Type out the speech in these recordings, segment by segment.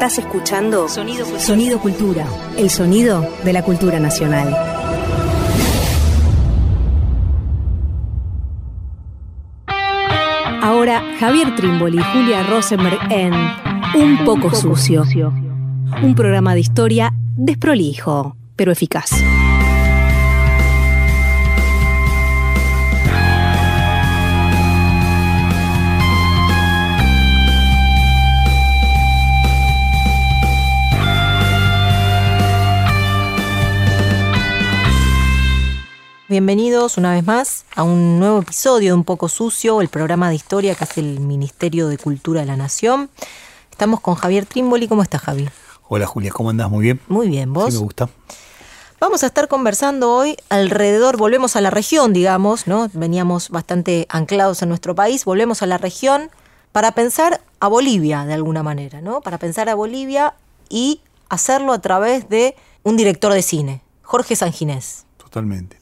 Estás escuchando Sonido Cultura. Sonido Cultura, el sonido de la cultura nacional. Ahora Javier Trimboli y Julia Rosenberg en Un poco sucio. Un programa de historia desprolijo, pero eficaz. Bienvenidos una vez más a un nuevo episodio de Un poco sucio, el programa de historia que hace el Ministerio de Cultura de la Nación. Estamos con Javier Trimboli. ¿Cómo estás, Javi? Hola Julia, ¿cómo andás? Muy bien. Muy bien, ¿vos? Sí, me gusta. Vamos a estar conversando hoy alrededor, volvemos a la región, digamos, ¿no? Veníamos bastante anclados en nuestro país, volvemos a la región para pensar a Bolivia de alguna manera, ¿no? Para pensar a Bolivia y hacerlo a través de un director de cine, Jorge Sanginés. Totalmente.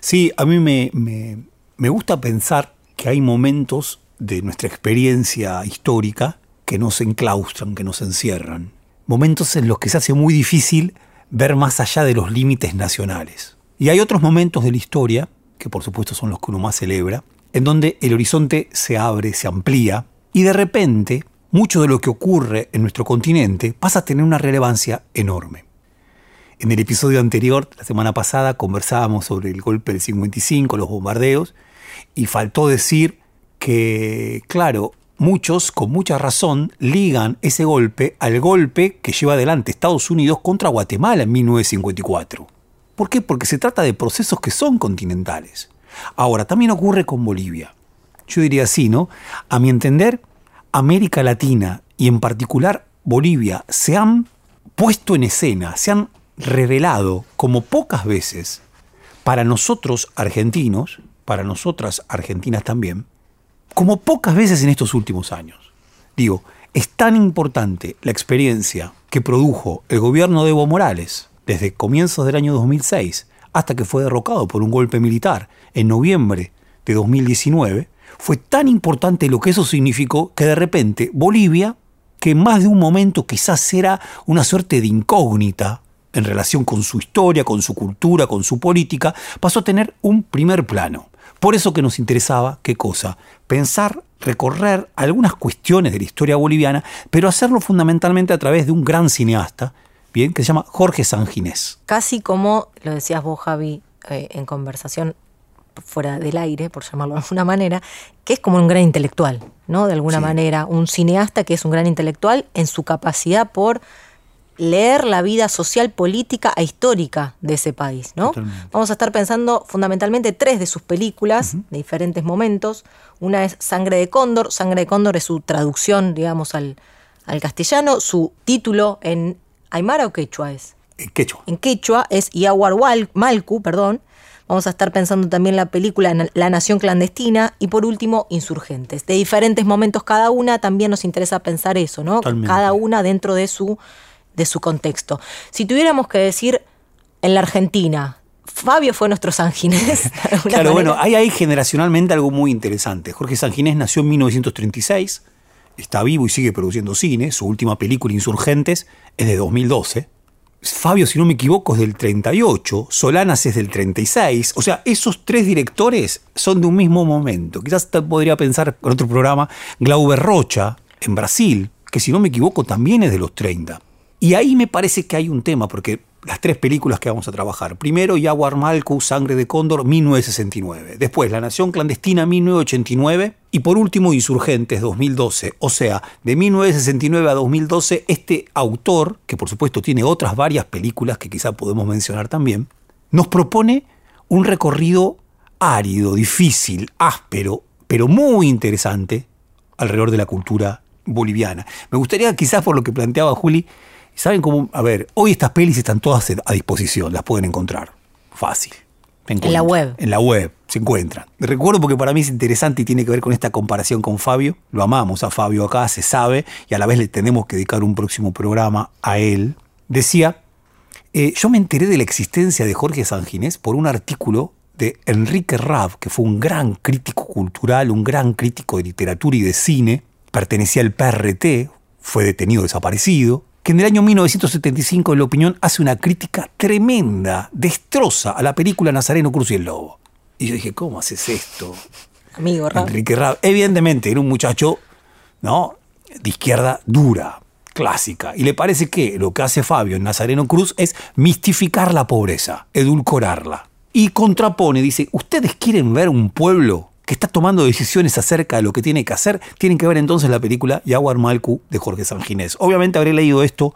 Sí, a mí me, me, me gusta pensar que hay momentos de nuestra experiencia histórica que nos enclaustran, que nos encierran. Momentos en los que se hace muy difícil ver más allá de los límites nacionales. Y hay otros momentos de la historia, que por supuesto son los que uno más celebra, en donde el horizonte se abre, se amplía, y de repente mucho de lo que ocurre en nuestro continente pasa a tener una relevancia enorme. En el episodio anterior, la semana pasada, conversábamos sobre el golpe del 55, los bombardeos, y faltó decir que, claro, muchos, con mucha razón, ligan ese golpe al golpe que lleva adelante Estados Unidos contra Guatemala en 1954. ¿Por qué? Porque se trata de procesos que son continentales. Ahora, también ocurre con Bolivia. Yo diría así, ¿no? A mi entender, América Latina y en particular Bolivia se han puesto en escena, se han revelado como pocas veces para nosotros argentinos, para nosotras argentinas también, como pocas veces en estos últimos años. Digo, es tan importante la experiencia que produjo el gobierno de Evo Morales desde comienzos del año 2006 hasta que fue derrocado por un golpe militar en noviembre de 2019, fue tan importante lo que eso significó que de repente Bolivia, que en más de un momento quizás era una suerte de incógnita en relación con su historia, con su cultura, con su política, pasó a tener un primer plano. Por eso que nos interesaba, ¿qué cosa? Pensar, recorrer algunas cuestiones de la historia boliviana, pero hacerlo fundamentalmente a través de un gran cineasta, bien, que se llama Jorge Sanginés. Casi como lo decías vos, Javi, eh, en conversación fuera del aire, por llamarlo de alguna manera, que es como un gran intelectual, ¿no? De alguna Sí. manera, un cineasta que es un gran intelectual en su capacidad por leer la vida social, política e histórica de ese país, ¿no? Totalmente. Vamos a estar pensando fundamentalmente tres de sus películas de diferentes momentos. Una es Sangre de Cóndor. Sangre de Cóndor es su traducción, digamos, al, al castellano. Su título en Aymara o Quechua es Eh, Quechua. en quechua es Iahuarhual Malcu, perdón. Vamos a estar pensando también la película La Nación Clandestina y por último Insurgentes. De diferentes momentos cada una, también nos interesa pensar eso, ¿no? Totalmente. Cada una dentro de su, de su contexto. Si tuviéramos que decir en la Argentina, Fabio fue nuestro Sanginés. Claro, bueno, hay ahí generacionalmente algo muy interesante. Jorge Sanginés nació en 1936, está vivo y sigue produciendo cine. Su última película, Insurgentes, es de 2012. Fabio, si no me equivoco, es del 38, Solanas es del 36. O sea, esos tres directores son de un mismo momento. Quizás te podría pensar en otro programa, Glauber Rocha, en Brasil, que si no me equivoco también es de los 30. Y ahí me parece que hay un tema, porque las tres películas que vamos a trabajar. Primero, Jaguar Malcu, Sangre de Cóndor, 1969. Después, La Nación Clandestina, 1989. Y por último, Insurgentes, 2012. O sea, de 1969 a 2012, este autor, que por supuesto tiene otras varias películas que quizá podemos mencionar también, nos propone un recorrido árido, difícil, áspero, pero muy interesante alrededor de la cultura boliviana. Me gustaría, quizás por lo que planteaba Juli, ¿saben cómo? A ver, hoy estas pelis están todas a disposición, las pueden encontrar. Fácil. En la web. En la web, se encuentran. Recuerdo porque para mí es interesante y tiene que ver con esta comparación con Fabio. Lo amamos a Fabio acá, se sabe, y a la vez le tenemos que dedicar un próximo programa a él. Decía, eh, yo me enteré de la existencia de Jorge Sanginés por un artículo de Enrique Rab, que fue un gran crítico cultural, un gran crítico de literatura y de cine, pertenecía al PRT, fue detenido desaparecido, que en el año 1975, en la opinión, hace una crítica tremenda, destroza a la película Nazareno Cruz y el Lobo. Y yo dije, ¿cómo haces esto? Amigo Rab. Enrique Rab. Evidentemente, era un muchacho, ¿no? De izquierda dura, clásica. Y le parece que lo que hace Fabio en Nazareno Cruz es mistificar la pobreza, edulcorarla. Y contrapone, dice, ¿ustedes quieren ver un pueblo que está tomando decisiones acerca de lo que tiene que hacer? Tienen que ver entonces la película Yaguar Malcu de Jorge Sanginés. Obviamente habré leído esto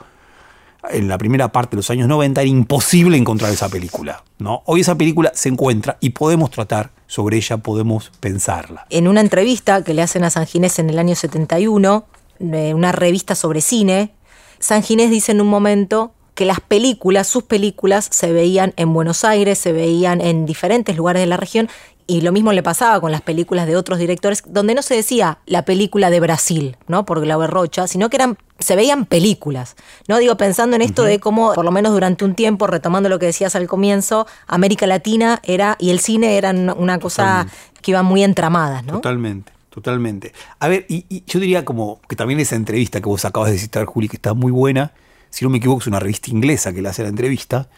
en la primera parte de los años 90, era imposible encontrar esa película. ¿no? Hoy esa película se encuentra y podemos tratar sobre ella, podemos pensarla. En una entrevista que le hacen a San Ginés en el año 71, de una revista sobre cine, San Ginés dice en un momento que las películas, sus películas, se veían en Buenos Aires, se veían en diferentes lugares de la región, y lo mismo le pasaba con las películas de otros directores, donde no se decía la película de Brasil, ¿no? Por Glauber Rocha, sino que eran, se veían películas. ¿no? Digo, pensando en esto de cómo, por lo menos durante un tiempo, retomando lo que decías al comienzo, América Latina era, y el cine eran una cosa que iban muy entramadas, ¿no? Totalmente. Totalmente. A ver, y, y yo diría como que también esa entrevista que vos acabas de citar, Juli, que está muy buena, si no me equivoco, es una revista inglesa que le hace la entrevista,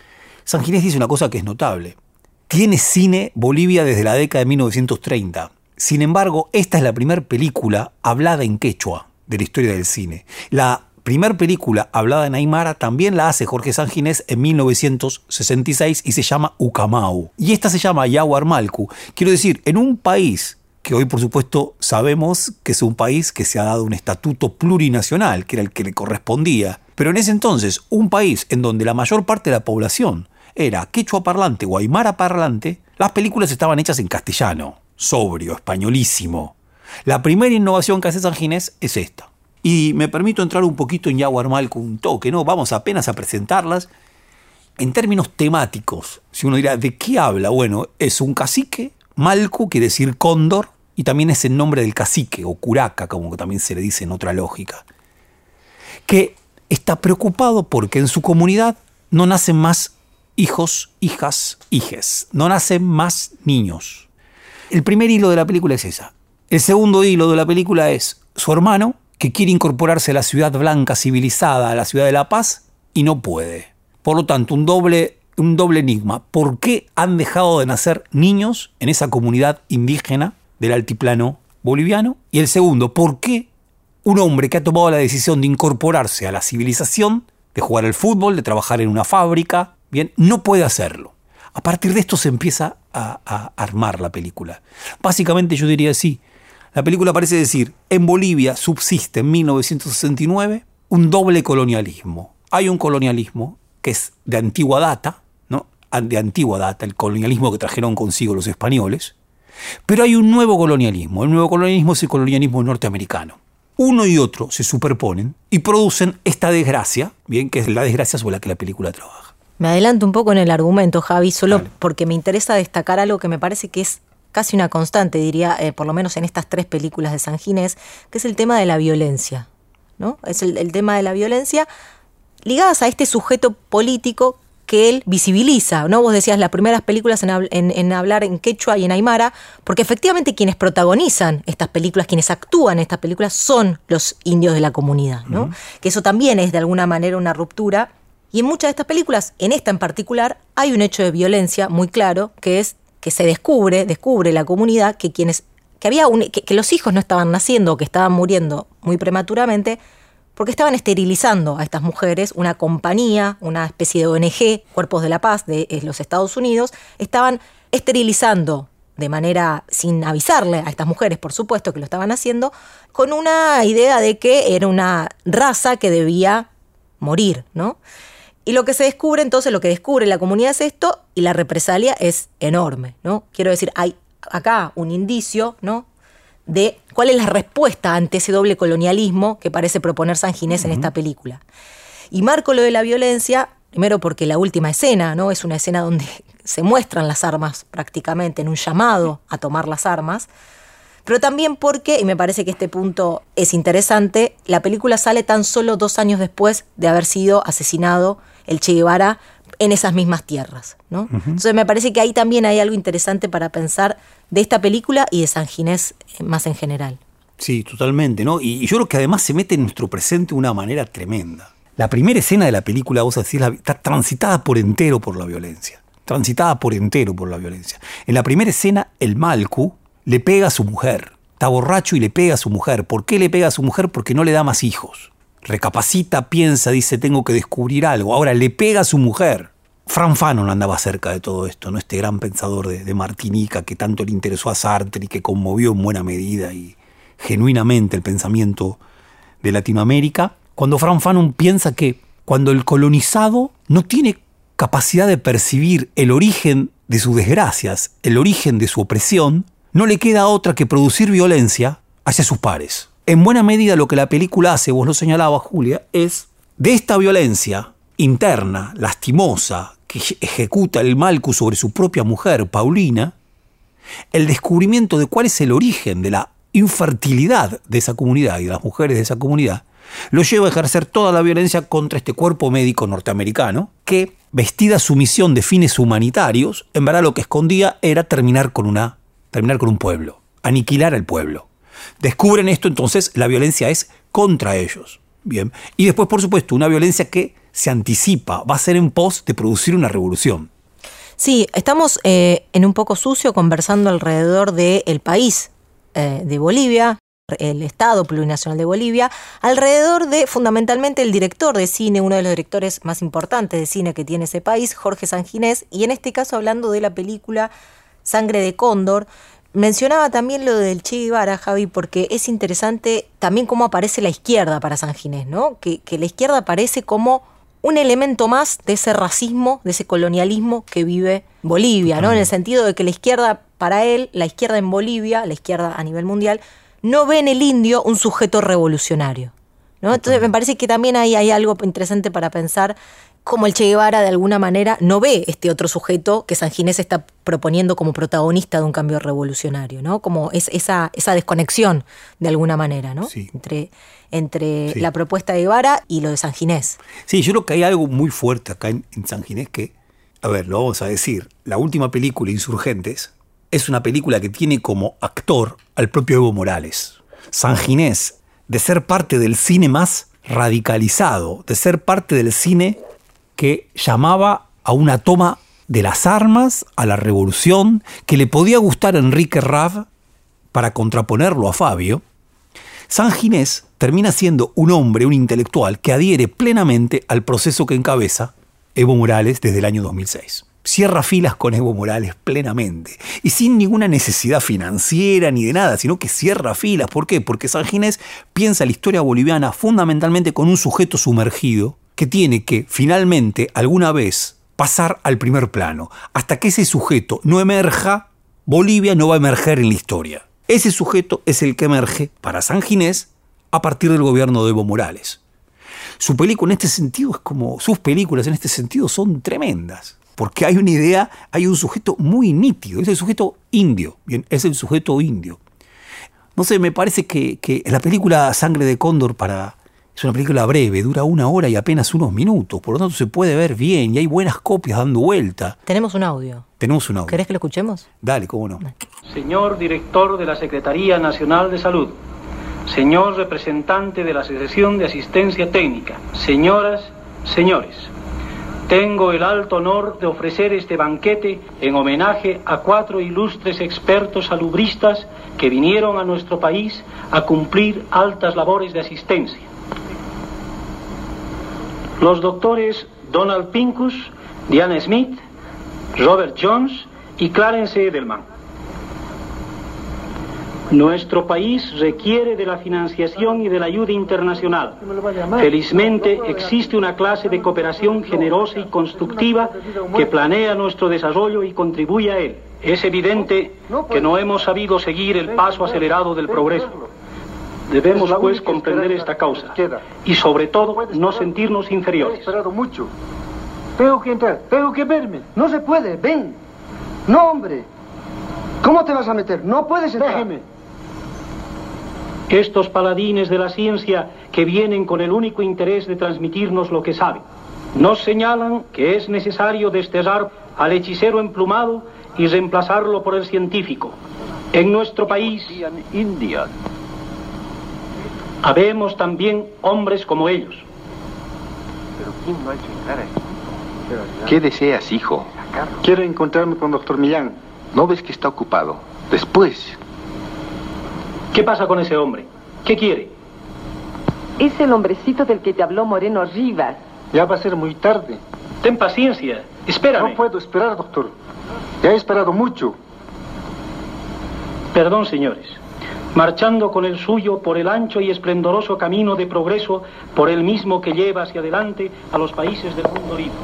San Ginés dice una cosa que es notable. Tiene cine Bolivia desde la década de 1930. Sin embargo, esta es la primera película hablada en quechua de la historia del cine. La primera película hablada en Aymara también la hace Jorge San Ginés en 1966 y se llama Ucamau. Y esta se llama Yahuarmalcu. Quiero decir, en un país que hoy por supuesto sabemos que es un país que se ha dado un estatuto plurinacional, que era el que le correspondía. Pero en ese entonces, un país en donde la mayor parte de la población era quechua parlante o aymara parlante, las películas estaban hechas en castellano, sobrio, españolísimo. La primera innovación que hace San Ginés es esta. Y me permito entrar un poquito en Yaguarmal con un toque, ¿no? Vamos apenas a presentarlas. En términos temáticos, si uno dirá, ¿de qué habla? Bueno, es un cacique, Malcu quiere decir cóndor, y también es el nombre del cacique, o curaca, como también se le dice en otra lógica, que está preocupado porque en su comunidad no nacen más hijos, hijas, hijes, no nacen más niños. El primer hilo de la película es esa. El segundo hilo de la película es su hermano, que quiere incorporarse a la ciudad blanca civilizada, a la ciudad de La Paz, y no puede. Por lo tanto, un doble, un doble enigma. ¿Por qué han dejado de nacer niños en esa comunidad indígena del altiplano boliviano? Y el segundo, ¿por qué un hombre que ha tomado la decisión de incorporarse a la civilización, de jugar al fútbol, de trabajar en una fábrica, bien, no puede hacerlo? A partir de esto se empieza a, armar la película. Básicamente yo diría así, la película parece decir, en Bolivia subsiste en 1969 un doble colonialismo. Hay un colonialismo que es de antigua data, ¿no? de antigua data, el colonialismo que trajeron consigo los españoles, pero hay un nuevo colonialismo. El nuevo colonialismo es el colonialismo norteamericano. Uno y otro se superponen y producen esta desgracia, bien, que es la desgracia sobre la que la película trabaja. Me adelanto un poco en el argumento, Javi, solo porque me interesa destacar algo que me parece que es casi una constante, diría, eh, por lo menos en estas tres películas de San Ginés, que es el tema de la violencia. ¿no? Es el, el tema de la violencia ligadas a este sujeto político que él visibiliza, ¿no? Vos decías las primeras películas en, hab- en- en hablar en quechua y en aymara, porque efectivamente quienes protagonizan estas películas, quienes actúan en estas películas, son los indios de la comunidad, ¿no? Que eso también es de alguna manera una ruptura. Y en muchas de estas películas, en esta en particular, hay un hecho de violencia muy claro, que es que se descubre, descubre la comunidad que quienes, que había un- que, los hijos no estaban naciendo o que estaban muriendo muy prematuramente, porque estaban esterilizando a estas mujeres, una compañía, una especie de ONG, Cuerpos de la Paz de los Estados Unidos, estaban esterilizando de manera sin avisarle a estas mujeres, por supuesto que lo estaban haciendo, con una idea de que era una raza que debía morir, ¿no? Y lo que se descubre entonces, lo que descubre la comunidad es esto y la represalia es enorme, ¿no? Quiero decir, hay acá un indicio, ¿no? de cuál es la respuesta ante ese doble colonialismo que parece proponer San Ginés en esta película. Y marco lo de la violencia, primero porque la última escena, ¿no? Es una escena donde se muestran las armas prácticamente, en un llamado a tomar las armas. Pero también porque, y me parece que este punto es interesante, la película sale tan solo dos años después de haber sido asesinado el Che Guevara en esas mismas tierras. ¿no? Entonces me parece que ahí también hay algo interesante para pensar de esta película y de San Ginés eh, más en general. Sí, totalmente, ¿no? Y y yo creo que además se mete en nuestro presente de una manera tremenda. La primera escena de la película, vos decís, está transitada por entero por la violencia. Transitada por entero por la violencia. En la primera escena, el Malcu le pega a su mujer. Está borracho y le pega a su mujer. ¿Por qué le pega a su mujer? Porque no le da más hijos. Recapacita, piensa, dice, tengo que descubrir algo. Ahora le pega a su mujer. Fran Fanon andaba cerca de todo esto, ¿no? Este gran pensador de, Martinica que tanto le interesó a Sartre y que conmovió en buena medida y genuinamente el pensamiento de Latinoamérica cuando Fran Fanon piensa que cuando el colonizado no tiene capacidad de percibir el origen de sus desgracias, el origen de su opresión, no le queda otra que producir violencia hacia sus pares. En buena medida lo que la película hace, vos lo señalabas Julia, es de esta violencia interna, lastimosa, que ejecuta el Malcu sobre su propia mujer, Paulina, el descubrimiento de cuál es el origen de la infertilidad de esa comunidad y de las mujeres de esa comunidad, lo lleva a ejercer toda la violencia contra este cuerpo médico norteamericano, que, vestida su misión de fines humanitarios, en verdad lo que escondía era terminar con, una, terminar con un pueblo, aniquilar al pueblo. Descubren esto, entonces la violencia es contra ellos. Bien. Y después, por supuesto, una violencia que se anticipa, va a ser en pos de producir una revolución. Sí, estamos eh, en un poco sucio conversando alrededor del país eh, de Bolivia, el Estado Plurinacional de Bolivia, alrededor de fundamentalmente el director de cine, uno de los directores más importantes de cine que tiene ese país, Jorge Sanginés, y en este caso hablando de la película Sangre de Cóndor. Mencionaba también lo del Che Guevara, Javi, porque es interesante también cómo aparece la izquierda para Sanginés, ¿no? Que, que la izquierda aparece como un elemento más de ese racismo, de ese colonialismo que vive Bolivia, ¿no? En el sentido de que la izquierda, para él, la izquierda en Bolivia, la izquierda a nivel mundial, no ve en el indio un sujeto revolucionario. ¿no? Entonces me parece que también ahí hay algo interesante para pensar cómo el Che Guevara de alguna manera no ve este otro sujeto que San Ginés está proponiendo como protagonista de un cambio revolucionario, ¿no? Como es esa, esa desconexión de alguna manera, ¿no? Entre, entre la propuesta de Guevara y lo de San Ginés. Sí, yo creo que hay algo muy fuerte acá en, en San Ginés que, a ver, lo vamos a decir, la última película, Insurgentes, es una película que tiene como actor al propio Evo Morales. San Ginés, de ser parte del cine más radicalizado, de ser parte del cine que llamaba a una toma de las armas, a la revolución, que le podía gustar a Enrique Rav para contraponerlo a Fabio, San Ginés termina siendo un hombre, un intelectual, que adhiere plenamente al proceso que encabeza Evo Morales desde el año 2006 cierra filas con Evo Morales plenamente. Y sin ninguna necesidad financiera ni de nada, sino que cierra filas. ¿Por qué? Porque San Ginés piensa la historia boliviana fundamentalmente con un sujeto sumergido que tiene que finalmente alguna vez pasar al primer plano. Hasta que ese sujeto no emerja, Bolivia no va a emerger en la historia. Ese sujeto es el que emerge para San Ginés a partir del gobierno de Evo Morales. Su película en este sentido es como, sus películas en este sentido son tremendas porque hay una idea, hay un sujeto muy nítido, es el sujeto indio, bien, es el sujeto indio. No sé, me parece que, que la película Sangre de Cóndor para, es una película breve, dura una hora y apenas unos minutos, por lo tanto se puede ver bien y hay buenas copias dando vuelta. Tenemos un audio. Tenemos un audio. ¿Querés que lo escuchemos? Dale, cómo no. Señor director de la Secretaría Nacional de Salud, señor representante de la Asociación de Asistencia Técnica, señoras, señores. Tengo el alto honor de ofrecer este banquete en homenaje a cuatro ilustres expertos salubristas que vinieron a nuestro país a cumplir altas labores de asistencia. Los doctores Donald Pincus, Diana Smith, Robert Jones y Clarence Edelman. Nuestro país requiere de la financiación y de la ayuda internacional. Felizmente existe una clase de cooperación generosa y constructiva que planea nuestro desarrollo y contribuye a él. Es evidente que no hemos sabido seguir el paso acelerado del progreso. Debemos pues comprender esta causa y sobre todo no sentirnos inferiores. mucho. Tengo que entrar, tengo que verme. No se puede, ven. No, hombre. ¿Cómo te vas a meter? No puedes entrar. Déjeme. Estos paladines de la ciencia que vienen con el único interés de transmitirnos lo que saben, nos señalan que es necesario desterrar al hechicero emplumado y reemplazarlo por el científico. En nuestro país, habemos también hombres como ellos. ¿Qué deseas, hijo? Quiero encontrarme con doctor Millán. ¿No ves que está ocupado? Después. ¿Qué pasa con ese hombre? ¿Qué quiere? Es el hombrecito del que te habló Moreno Rivas. Ya va a ser muy tarde. Ten paciencia. Espérame. No puedo esperar, doctor. Ya he esperado mucho. Perdón, señores. Marchando con el suyo por el ancho y esplendoroso camino de progreso, por el mismo que lleva hacia adelante a los países del mundo libre.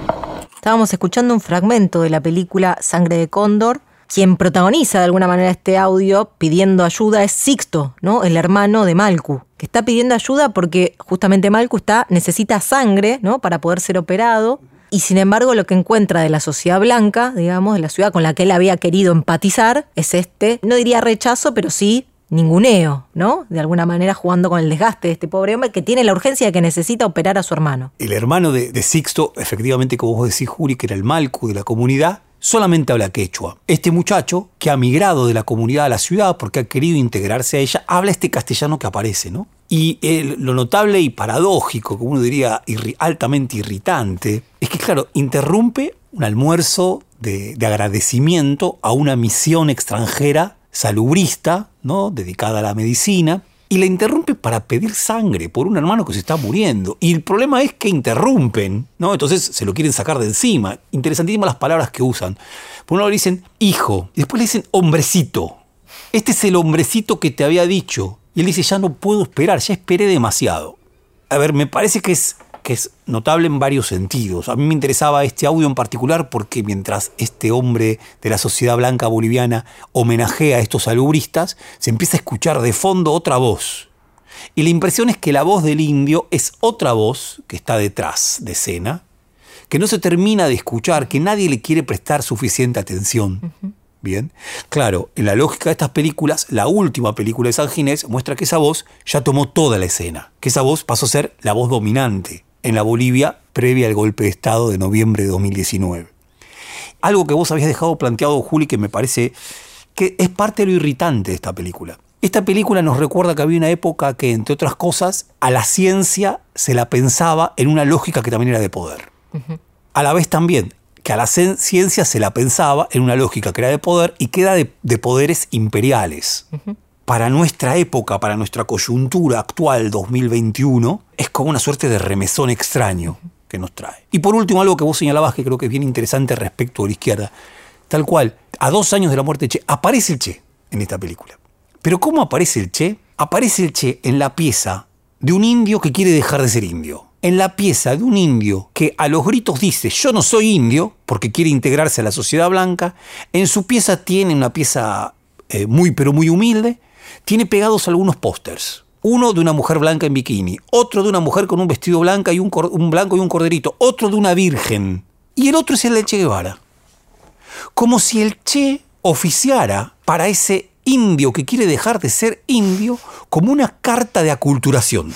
Estábamos escuchando un fragmento de la película Sangre de Cóndor. Quien protagoniza de alguna manera este audio pidiendo ayuda es Sixto, ¿no? El hermano de Malcu, que está pidiendo ayuda porque justamente Malcu está, necesita sangre, ¿no? Para poder ser operado. Y sin embargo, lo que encuentra de la sociedad blanca, digamos, de la ciudad con la que él había querido empatizar, es este, no diría rechazo, pero sí ninguneo, ¿no? De alguna manera jugando con el desgaste de este pobre hombre que tiene la urgencia de que necesita operar a su hermano. El hermano de, de Sixto, efectivamente, como vos decís, Juri, que era el Malcu de la comunidad, solamente habla quechua. Este muchacho, que ha migrado de la comunidad a la ciudad porque ha querido integrarse a ella, habla este castellano que aparece, ¿no? Y el- lo notable y paradójico, como uno diría altamente irritante, es que, claro, interrumpe un almuerzo de agradecimiento a una misión extranjera salubrista, ¿no? Dedicada a la medicina, y la interrumpe para pedir sangre por un hermano que se está muriendo. Y el problema es que interrumpen, ¿no? Entonces se lo quieren sacar de encima. Interesantísimas las palabras que usan. Por un lado le dicen hijo, y después le dicen hombrecito. Este es el hombrecito que te había dicho. Y él dice, ya no puedo esperar, ya esperé demasiado. A ver, me parece que es, que es notable en varios sentidos. A mí me interesaba este audio en particular porque mientras este hombre de la sociedad blanca boliviana homenajea a estos salubristas, se empieza a escuchar de fondo otra voz. Y la impresión es que la voz del indio es otra voz que está detrás de escena, que no se termina de escuchar, que nadie le quiere prestar suficiente atención. Bien, claro, en la lógica de estas películas, la última película de San Ginés muestra que esa voz ya tomó toda la escena, que esa voz pasó a ser la voz dominante en la Bolivia previa al golpe de Estado de noviembre de 2019. Algo que vos habías dejado planteado, Juli, que me parece que es parte de lo irritante de esta película. Esta película nos recuerda que había una época que, entre otras cosas, a la ciencia se la pensaba en una lógica que también era de poder. A la vez también que a la cien- ciencia se la pensaba en una lógica que era de poder y que era de, de poderes imperiales. Para nuestra época, para nuestra coyuntura actual 2021, es como una suerte de remesón extraño que nos trae. Y por último, algo que vos señalabas que creo que es bien interesante respecto a la izquierda. Tal cual, a dos años de la muerte de Che, aparece el Che en esta película. Pero ¿cómo aparece el Che? Aparece el Che en la pieza de un indio que quiere dejar de ser indio. En la pieza de un indio que a los gritos dice yo no soy indio porque quiere integrarse a la sociedad blanca. En su pieza tiene una pieza eh, muy pero muy humilde. Tiene pegados algunos pósters. Uno de una mujer blanca en bikini, otro de una mujer con un vestido blanca y un, blanco y un corderito, otro de una virgen. Y el otro es el de Che Guevara como si el Che oficiara para ese indio que quiere dejar de ser indio como una carta de aculturación.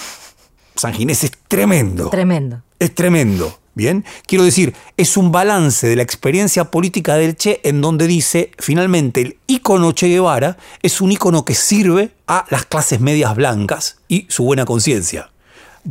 San Ginés es tremendo. Tremendo. Es tremendo. Bien, quiero decir, es un balance de la experiencia política del Che en donde dice, finalmente, el ícono Che Guevara es un ícono que sirve a las clases medias blancas y su buena conciencia.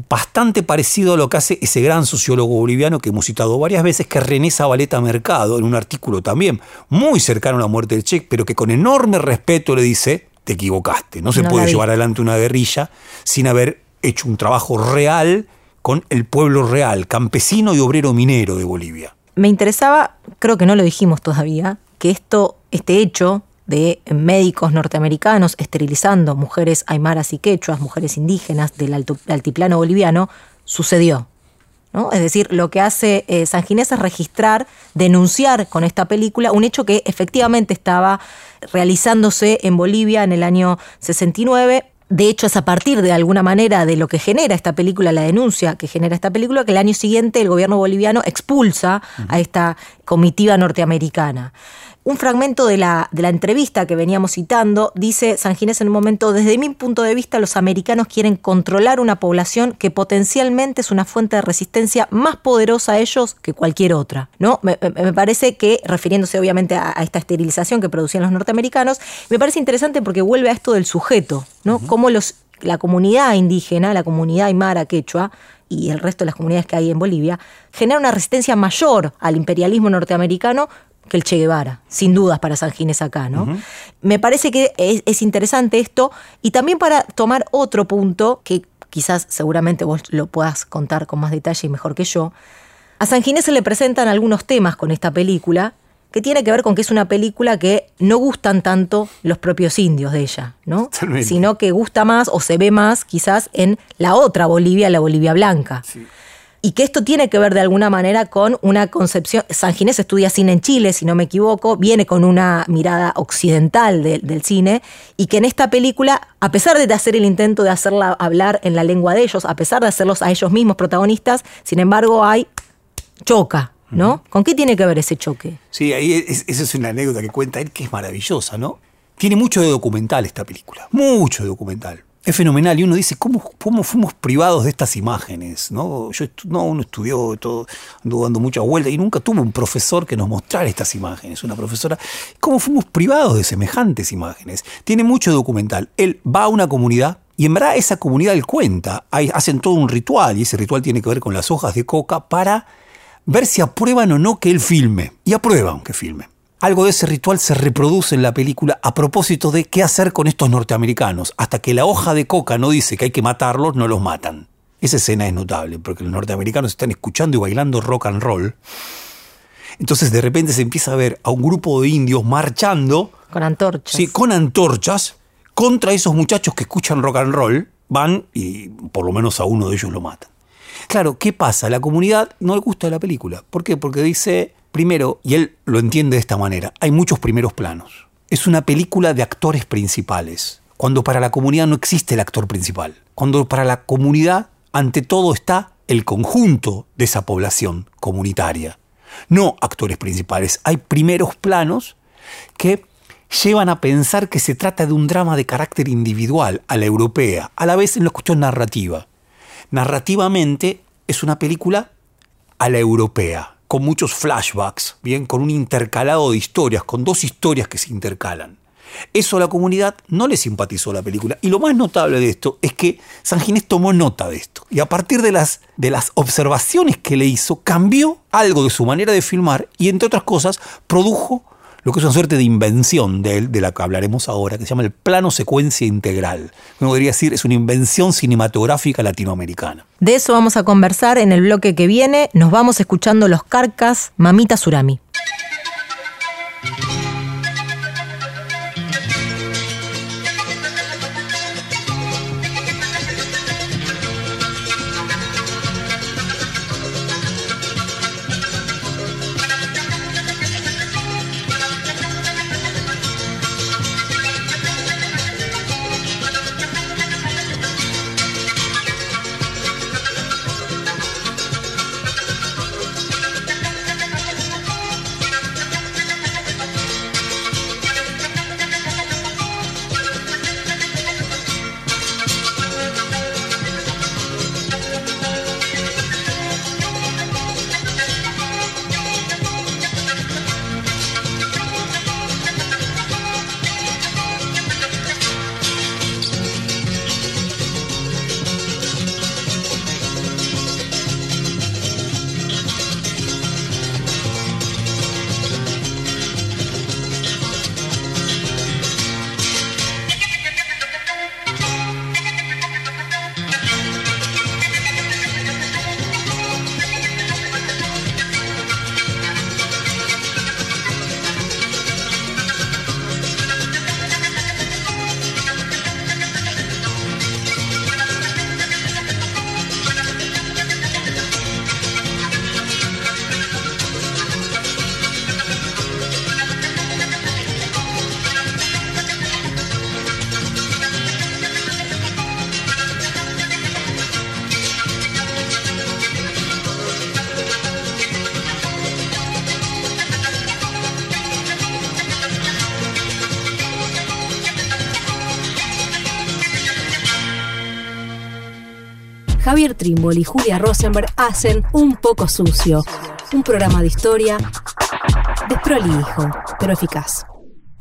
Bastante parecido a lo que hace ese gran sociólogo boliviano que hemos citado varias veces, que es René Zabaleta Mercado, en un artículo también muy cercano a la muerte del Che, pero que con enorme respeto le dice, te equivocaste, no se No puede llevar adelante una guerrilla sin haber hecho un trabajo real con el pueblo real, campesino y obrero minero de Bolivia. Me interesaba, creo que no lo dijimos todavía, que esto, este hecho de médicos norteamericanos esterilizando mujeres aymaras y quechuas, mujeres indígenas del alto- altiplano boliviano, sucedió. Es decir, lo que hace eh, San Ginés es registrar, denunciar con esta película un hecho que efectivamente estaba realizándose en Bolivia en el año 69. De hecho, es a partir de alguna manera de lo que genera esta película, la denuncia que genera esta película, que el año siguiente el gobierno boliviano expulsa a esta comitiva norteamericana. Un fragmento de la, de la entrevista que veníamos citando dice San Ginés en un momento, desde mi punto de vista los americanos quieren controlar una población que potencialmente es una fuente de resistencia más poderosa a ellos que cualquier otra. ¿no? Me, parece que, refiriéndose obviamente a, a esta esterilización que producían los norteamericanos, me parece interesante porque vuelve a esto del sujeto, ¿no? Cómo los la comunidad indígena, la comunidad aymara quechua y el resto de las comunidades que hay en Bolivia, genera una resistencia mayor al imperialismo norteamericano que el Che Guevara, sin dudas para San Ginés acá, ¿no? Me parece que es, es interesante esto y también para tomar otro punto que quizás seguramente vos lo puedas contar con más detalle y mejor que yo. A San Ginés se le presentan algunos temas con esta película que tiene que ver con que es una película que no gustan tanto los propios indios de ella, ¿no? Totalmente. Sino que gusta más o se ve más quizás en la otra Bolivia, la Bolivia blanca. Y que esto tiene que ver de alguna manera con una concepción. San Ginés estudia cine en Chile, si no me equivoco, viene con una mirada occidental de- del cine, y que en esta película, a pesar de hacer el intento de hacerla hablar en la lengua de ellos, a pesar de hacerlos a ellos mismos protagonistas, sin embargo hay choca, ¿no? ¿Con qué tiene que ver ese choque? Sí, ahí es- esa es una anécdota que cuenta él que es maravillosa, ¿no? Tiene mucho de documental esta película, mucho de documental. Es fenomenal y uno dice, ¿cómo, cómo fuimos privados de estas imágenes? ¿no? Yo no, uno estudió todo, anduvo dando muchas vueltas y nunca tuvo un profesor que nos mostrara estas imágenes, una profesora. ¿Cómo fuimos privados de semejantes imágenes? Tiene mucho documental. Él va a una comunidad y en verdad esa comunidad él cuenta, hacen todo un ritual y ese ritual tiene que ver con las hojas de coca para ver si aprueban o no que él filme. Y aprueban que filme. Algo de ese ritual se reproduce en la película a propósito de qué hacer con estos norteamericanos. Hasta que la hoja de coca no dice que hay que matarlos, no los matan. Esa escena es notable, porque los norteamericanos están escuchando y bailando rock and roll. Entonces de repente se empieza a ver a un grupo de indios marchando Con antorchas. Sí, con antorchas contra esos muchachos que escuchan rock and roll, van y por lo menos a uno de ellos lo matan. Claro, ¿qué pasa? La comunidad no le gusta la película. ¿Por qué? Porque dice, primero, y él lo entiende de esta manera, hay muchos primeros planos. Es una película de actores principales, cuando para la comunidad no existe el actor principal. Cuando para la comunidad, ante todo, está el conjunto de esa población comunitaria. No actores principales, hay primeros planos que llevan a pensar que se trata de un drama de carácter individual, a la europea, a la vez en la cuestión narrativa. Narrativamente es una película a la europea, con muchos flashbacks, bien, con un intercalado de historias, con dos historias que se intercalan. Eso a la comunidad no le simpatizó la película. Y lo más notable de esto es que San Ginés tomó nota de esto. Y a partir de las, de las observaciones que le hizo, cambió algo de su manera de filmar y, entre otras cosas, produjo lo que es una suerte de invención de él, de la que hablaremos ahora, que se llama el plano secuencia integral. Uno podría decir, es una invención cinematográfica latinoamericana. De eso vamos a conversar en el bloque que viene. Nos vamos escuchando los carcas Mamita Surami. Javier Trimble y Julia Rosenberg hacen Un poco sucio, un programa de historia desprolijo, pero eficaz.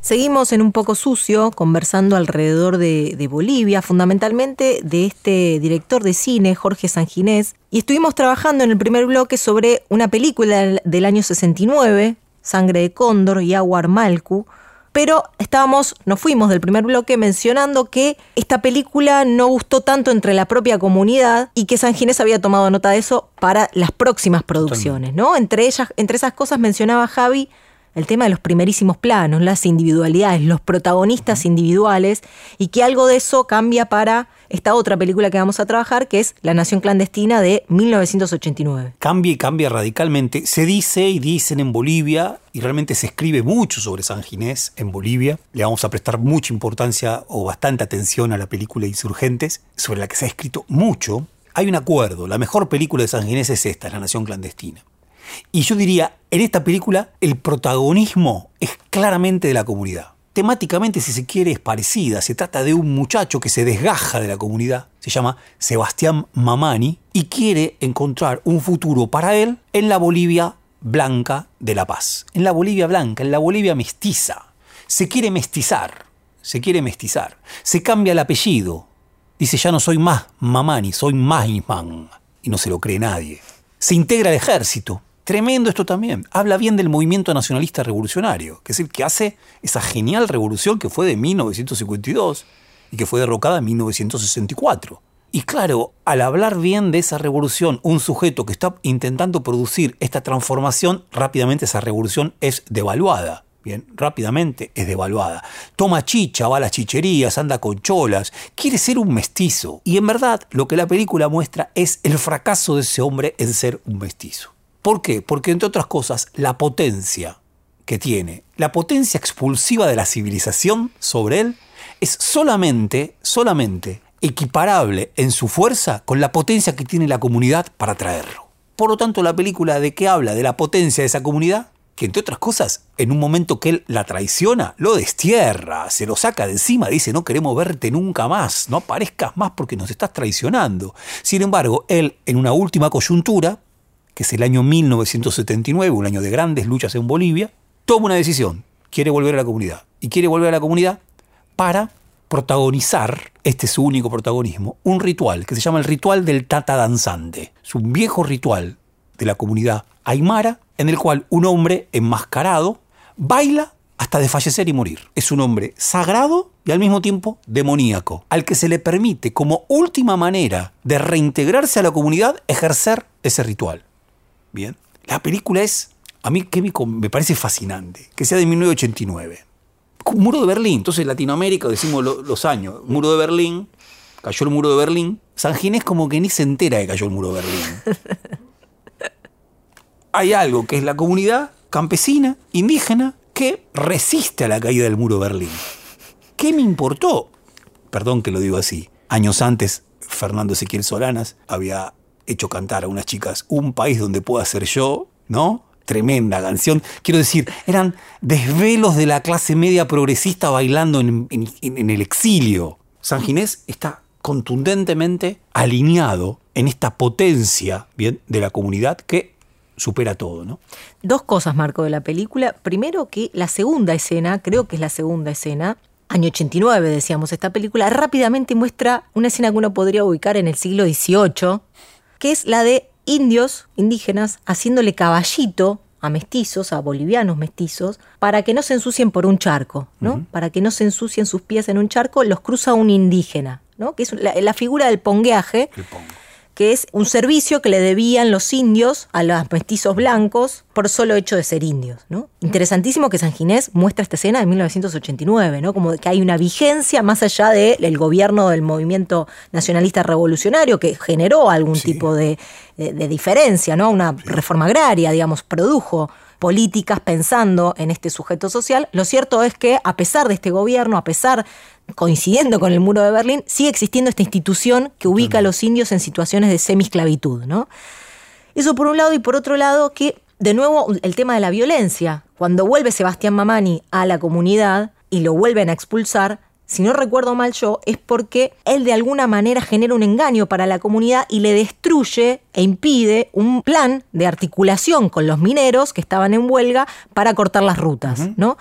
Seguimos en un poco sucio conversando alrededor de, de, Bolivia, fundamentalmente de este director de cine, Jorge Sanginés, y estuvimos trabajando en el primer bloque sobre una película del año 69, Sangre de Cóndor y Aguar Malcu, pero estábamos, nos fuimos del primer bloque mencionando que esta película no gustó tanto entre la propia comunidad y que San Ginés había tomado nota de eso para las próximas producciones, ¿no? Entre ellas, entre esas cosas mencionaba Javi el tema de los primerísimos planos, las individualidades, los protagonistas individuales, y que algo de eso cambia para esta otra película que vamos a trabajar, que es La Nación Clandestina de 1989. Cambia y cambia radicalmente. Se dice y dicen en Bolivia, y realmente se escribe mucho sobre San Ginés en Bolivia. Le vamos a prestar mucha importancia o bastante atención a la película Insurgentes, sobre la que se ha escrito mucho. Hay un acuerdo, la mejor película de San Ginés es esta, La Nación Clandestina. Y yo diría, en esta película el protagonismo es claramente de la comunidad. Temáticamente, si se quiere, es parecida. Se trata de un muchacho que se desgaja de la comunidad, se llama Sebastián Mamani, y quiere encontrar un futuro para él en la Bolivia blanca de la paz. En la Bolivia blanca, en la Bolivia mestiza. Se quiere mestizar, se quiere mestizar. Se cambia el apellido. Dice, ya no soy más Mamani, soy Maisman. Y no se lo cree nadie. Se integra al ejército. Tremendo esto también. Habla bien del movimiento nacionalista revolucionario, que es el que hace esa genial revolución que fue de 1952 y que fue derrocada en 1964. Y claro, al hablar bien de esa revolución, un sujeto que está intentando producir esta transformación, rápidamente esa revolución es devaluada. Bien, rápidamente es devaluada. Toma chicha, va a las chicherías, anda con cholas, quiere ser un mestizo. Y en verdad lo que la película muestra es el fracaso de ese hombre en ser un mestizo. ¿Por qué? Porque entre otras cosas, la potencia que tiene, la potencia expulsiva de la civilización sobre él, es solamente, solamente equiparable en su fuerza con la potencia que tiene la comunidad para traerlo. Por lo tanto, la película de qué habla de la potencia de esa comunidad, que entre otras cosas, en un momento que él la traiciona, lo destierra, se lo saca de encima, dice no queremos verte nunca más, no aparezcas más porque nos estás traicionando. Sin embargo, él en una última coyuntura, que es el año 1979, un año de grandes luchas en Bolivia, toma una decisión, quiere volver a la comunidad. Y quiere volver a la comunidad para protagonizar, este es su único protagonismo, un ritual que se llama el ritual del tata danzante. Es un viejo ritual de la comunidad aymara en el cual un hombre enmascarado baila hasta desfallecer y morir. Es un hombre sagrado y al mismo tiempo demoníaco, al que se le permite como última manera de reintegrarse a la comunidad ejercer ese ritual. Bien. La película es, a mí que me parece fascinante, que sea de 1989. Muro de Berlín, entonces Latinoamérica, decimos los años, muro de Berlín, cayó el muro de Berlín. San Ginés como que ni se entera que cayó el muro de Berlín. Hay algo que es la comunidad campesina, indígena, que resiste a la caída del muro de Berlín. ¿Qué me importó? Perdón que lo digo así. Años antes, Fernando Ezequiel Solanas había hecho cantar a unas chicas Un país donde pueda ser yo, ¿no? Tremenda canción. Quiero decir, eran desvelos de la clase media progresista bailando en, el exilio. San Ginés está contundentemente alineado en esta potencia de la comunidad que supera todo, ¿no? Dos cosas, Marco, de la película. Primero que la segunda escena, creo que es la segunda escena, año 89 decíamos, esta película rápidamente muestra una escena que uno podría ubicar en el siglo XVIII, que es la de indios, indígenas, haciéndole caballito a mestizos, a bolivianos mestizos, para que no se ensucien por un charco, ¿no? Para que no se ensucien sus pies en un charco, los cruza un indígena, ¿no? Que es la, figura del pongueaje. El que es un servicio que le debían los indios a los mestizos blancos por solo hecho de ser indios. ¿no? Interesantísimo que San Ginés muestra esta escena de 1989, ¿no? como que hay una vigencia más allá del gobierno del movimiento nacionalista revolucionario que generó algún tipo de, diferencia, ¿no? una reforma agraria, digamos, produjo políticas pensando en este sujeto social. Lo cierto es que a pesar de este gobierno, a pesar coincidiendo con el muro de Berlín, sigue existiendo esta institución que ubica a los indios en situaciones de semisclavitud, ¿no? Eso por un lado, y por otro lado, que de nuevo el tema de la violencia. Cuando vuelve Sebastián Mamani a la comunidad y lo vuelven a expulsar, si no recuerdo mal yo, es porque él de alguna manera genera un engaño para la comunidad y le destruye e impide un plan de articulación con los mineros que estaban en huelga para cortar las rutas, ¿no?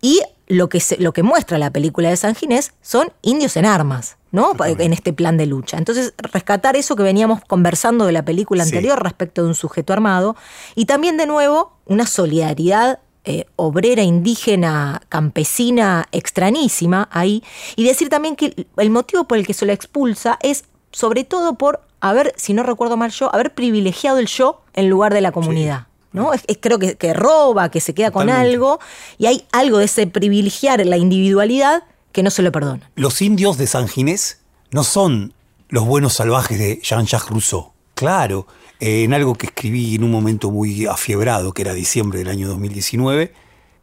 Y lo que, se- lo que muestra la película de San Ginés son indios en armas, ¿no? En este plan de lucha. Entonces, rescatar eso que veníamos conversando de la película Sí. anterior respecto de un sujeto armado y también, de nuevo, una solidaridad eh, obrera, indígena, campesina, extrañísima ahí, y decir también que el motivo por el que se lo expulsa es sobre todo por haber, si no recuerdo mal yo, haber privilegiado el yo en lugar de la comunidad. ¿no? Es- es- creo que, que roba, que se queda con Totalmente. algo, y hay algo de ese privilegiar la individualidad que no se lo perdona. Los indios de San Ginés no son los buenos salvajes de Jean-Jacques Rousseau. Claro, eh, en algo que escribí en un momento muy afiebrado, que era diciembre del año 2019,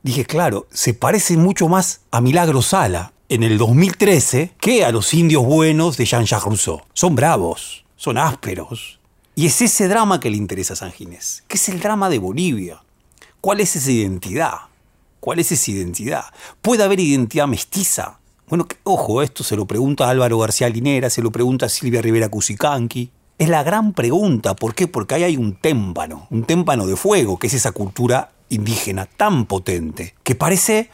dije, claro, se parece mucho más a Milagro Sala en el 2013 que a los indios buenos de Jean-Jacques Rousseau. Son bravos, son ásperos. Y es ese drama que le interesa a San Ginés, que es el drama de Bolivia. ¿Cuál es esa identidad? ¿Cuál es esa identidad? ¿Puede haber identidad mestiza? Bueno, ojo, esto se lo pregunta Álvaro García Linera, se lo pregunta Silvia Rivera Cusicanqui. Es la gran pregunta. ¿Por qué? Porque ahí hay un témpano, un témpano de fuego, que es esa cultura indígena tan potente, que parece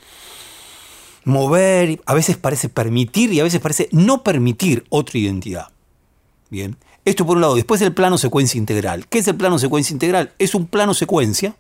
mover, a veces parece permitir y a veces parece no permitir otra identidad. Bien. Esto por un lado. Después el plano secuencia integral. ¿Qué es el plano secuencia integral? Es un plano secuencia,